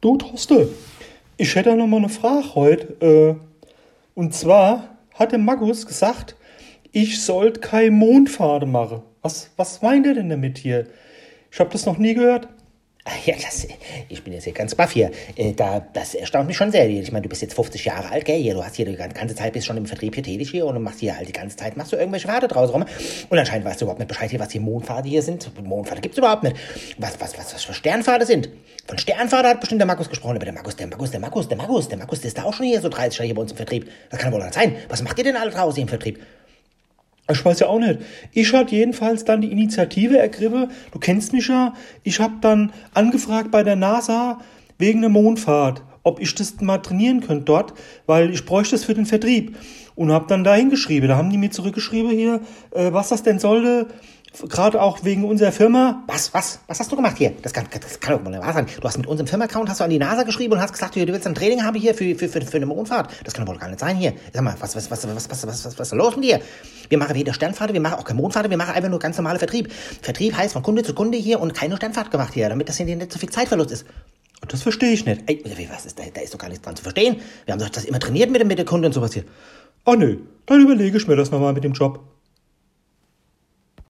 Du, Torste, ich hätte noch mal eine Frage heute. Äh, und zwar hat der Magus gesagt, ich sollte keine Mondfahrt machen. Was, was meint er denn damit hier? Ich habe das noch nie gehört. Ja, das, ich bin jetzt hier ganz baff hier. Äh, da, das erstaunt mich schon sehr. Ich meine, du bist jetzt 50 Jahre alt, gell? Du hast hier die ganze Zeit bist schon im Vertrieb hier tätig hier und machst hier halt die ganze Zeit, machst du irgendwelche Warte draus rum. Und anscheinend weißt du überhaupt nicht Bescheid hier, was hier Mondpfade hier sind. Mondpfade gibt's überhaupt nicht. Was, was, was, was für Sternpfade sind. Von Sternpfade hat bestimmt der Markus gesprochen, aber der Markus, der Markus, der Markus, der Markus, der Markus, der ist da auch schon hier so 30 Jahre hier bei uns im Vertrieb. Das kann wohl nicht sein. Was macht ihr denn alle draußen im Vertrieb? Ich weiß ja auch nicht. Ich hatte jedenfalls dann die Initiative ergriffen. Du kennst mich ja. Ich habe dann angefragt bei der NASA wegen der Mondfahrt, ob ich das mal trainieren könnte dort, weil ich bräuchte es für den Vertrieb. Und habe dann da hingeschrieben. Da haben die mir zurückgeschrieben hier, äh, was das denn sollte. Gerade auch wegen unserer Firma. Was, was, was hast du gemacht hier? Das kann, das kann doch mal wahr sein. Du hast mit unserem Firma-Account hast du an die NASA geschrieben und hast gesagt, du willst ein Training haben hier für, für, für, für eine Mondfahrt. Das kann doch gar nicht sein hier. Sag mal, was, was, was, was, was, was, was, was ist los mit dir? Wir machen weder Sternfahrt, wir machen auch keine Mondfahrt, wir machen einfach nur ganz normale Vertrieb. Vertrieb heißt von Kunde zu Kunde hier und keine Sternfahrt gemacht hier, damit das hier nicht so viel Zeitverlust ist. Das verstehe ich nicht. Ey, was ist da, da ist doch gar nichts dran zu verstehen. Wir haben doch das immer trainiert mit dem, mit der Kunde und sowas hier. Ah, nö, dann überlege ich mir das nochmal mit dem Job.